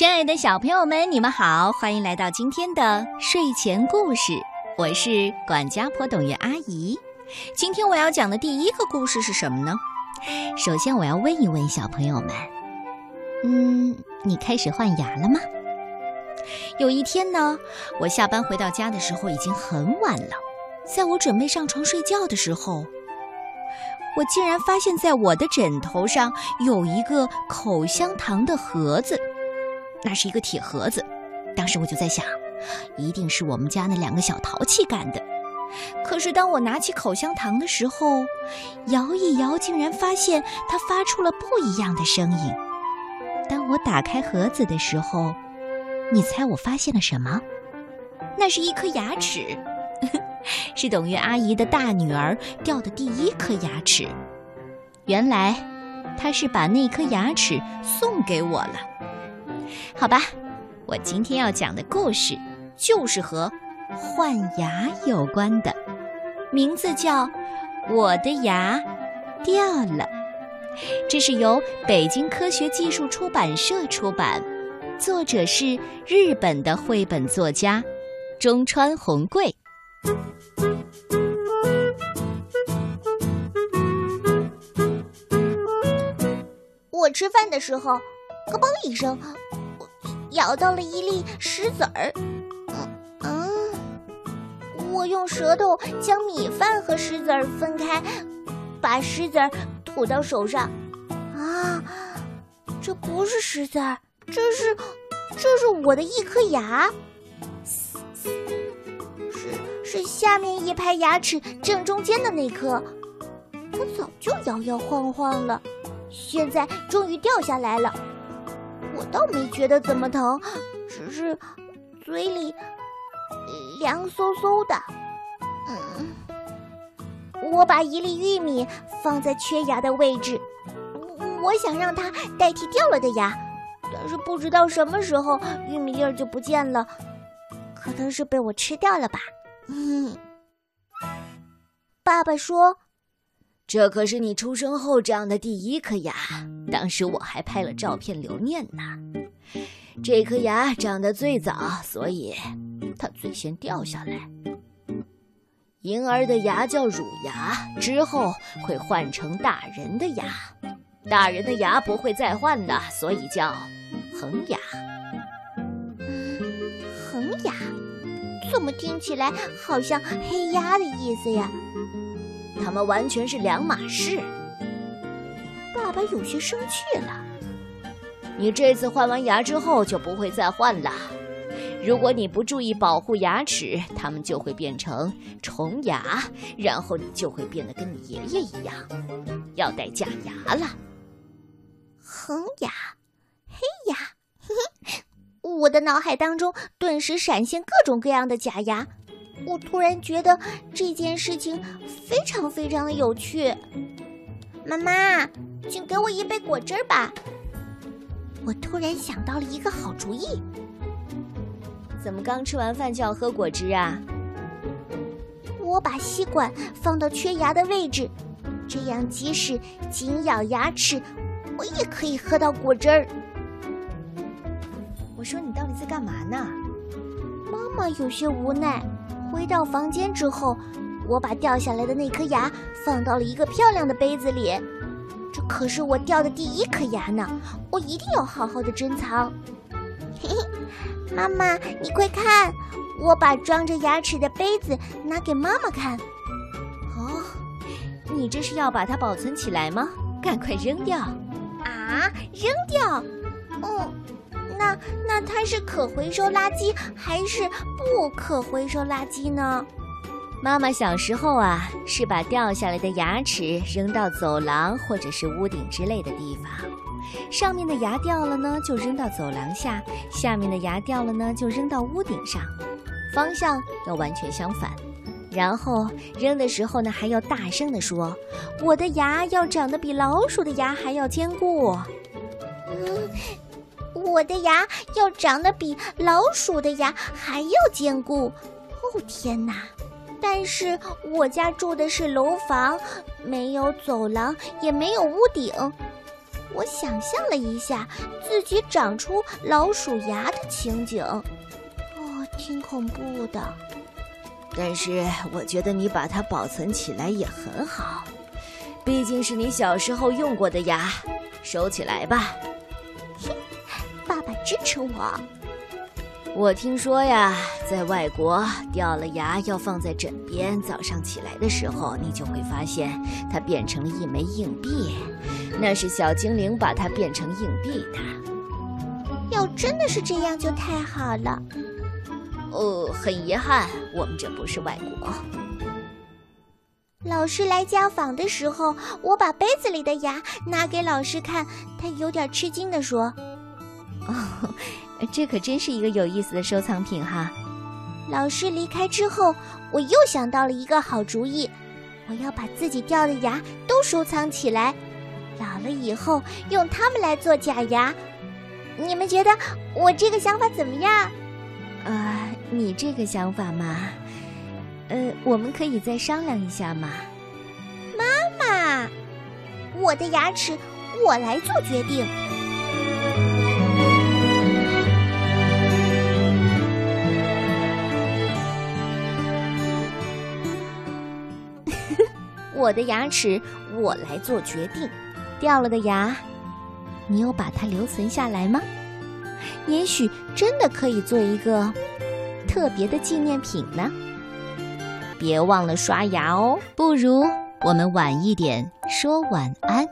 亲爱的小朋友们，你们好，欢迎来到今天的睡前故事。我是管家婆董月阿姨。今天我要讲的第一个故事是什么呢？首先，我要问一问小朋友们，嗯，你开始换牙了吗？有一天呢，我下班回到家的时候已经很晚了，在我准备上床睡觉的时候，我竟然发现在我的枕头上有一个口香糖的盒子。那是一个铁盒子，当时我就在想，一定是我们家那两个小淘气干的。可是当我拿起口香糖的时候，摇一摇，竟然发现它发出了不一样的声音。当我打开盒子的时候，你猜我发现了什么？那是一颗牙齿，是董月阿姨的大女儿掉的第一颗牙齿。原来，她是把那颗牙齿送给我了。好吧，我今天要讲的故事就是和换牙有关的，名字叫《我的牙掉了》。这是由北京科学技术出版社出版，作者是日本的绘本作家中川宏贵。我吃饭的时候，咯嘣一声。我咬到了一粒石子儿，嗯嗯，我用舌头将米饭和石子儿分开，把石子儿吐到手上，啊，这不是石子儿，这是，这是我的一颗牙，是是下面一排牙齿正中间的那颗，它早就摇摇晃晃了，现在终于掉下来了。我倒没觉得怎么疼，只是嘴里凉飕飕的。嗯，我把一粒玉米放在缺牙的位置，我想让它代替掉了的牙，但是不知道什么时候玉米粒儿就不见了，可能是被我吃掉了吧。嗯，爸爸说。这可是你出生后长的第一颗牙，当时我还拍了照片留念呢。这颗牙长得最早，所以它最先掉下来。婴儿的牙叫乳牙，之后会换成大人的牙。大人的牙不会再换的，所以叫恒牙。恒牙，怎么听起来好像黑鸭的意思呀？他们完全是两码事。爸爸有些生气了。你这次换完牙之后就不会再换了。如果你不注意保护牙齿，它们就会变成虫牙，然后你就会变得跟你爷爷一样，要戴假牙了。恒牙，黑牙，我的脑海当中顿时闪现各种各样的假牙。我突然觉得这件事情非常非常的有趣。妈妈，请给我一杯果汁吧。我突然想到了一个好主意。怎么刚吃完饭就要喝果汁啊？我把吸管放到缺牙的位置，这样即使紧咬牙齿，我也可以喝到果汁儿。我说你到底在干嘛呢？妈妈有些无奈。回到房间之后，我把掉下来的那颗牙放到了一个漂亮的杯子里。这可是我掉的第一颗牙呢，我一定要好好的珍藏。嘿嘿，妈妈，你快看，我把装着牙齿的杯子拿给妈妈看。哦，你这是要把它保存起来吗？赶快扔掉！啊，扔掉？嗯。那那它是可回收垃圾还是不可回收垃圾呢？妈妈小时候啊，是把掉下来的牙齿扔到走廊或者是屋顶之类的地方，上面的牙掉了呢，就扔到走廊下；下面的牙掉了呢，就扔到屋顶上，方向要完全相反。然后扔的时候呢，还要大声地说：“我的牙要长得比老鼠的牙还要坚固。”嗯。我的牙要长得比老鼠的牙还要坚固，哦天哪！但是我家住的是楼房，没有走廊，也没有屋顶，我想象了一下自己长出老鼠牙的情景，哦，挺恐怖的。但是我觉得你把它保存起来也很好，毕竟是你小时候用过的牙，收起来吧。支持我。我听说呀，在外国掉了牙要放在枕边，早上起来的时候，你就会发现它变成了一枚硬币，那是小精灵把它变成硬币的。要真的是这样，就太好了。哦，很遗憾，我们这不是外国。老师来家访的时候，我把杯子里的牙拿给老师看，他有点吃惊地说：“哦，这可真是一个有意思的收藏品哈。”老师离开之后，我又想到了一个好主意，我要把自己掉的牙都收藏起来，老了以后用它们来做假牙。你们觉得我这个想法怎么样？啊。你这个想法嘛，呃，我们可以再商量一下嘛。妈妈，我的牙齿我来做决定。我的牙齿我来做决定。掉了的牙，你有把它留存下来吗？也许真的可以做一个。特别的纪念品呢，别忘了刷牙哦。不如我们晚一点说晚安。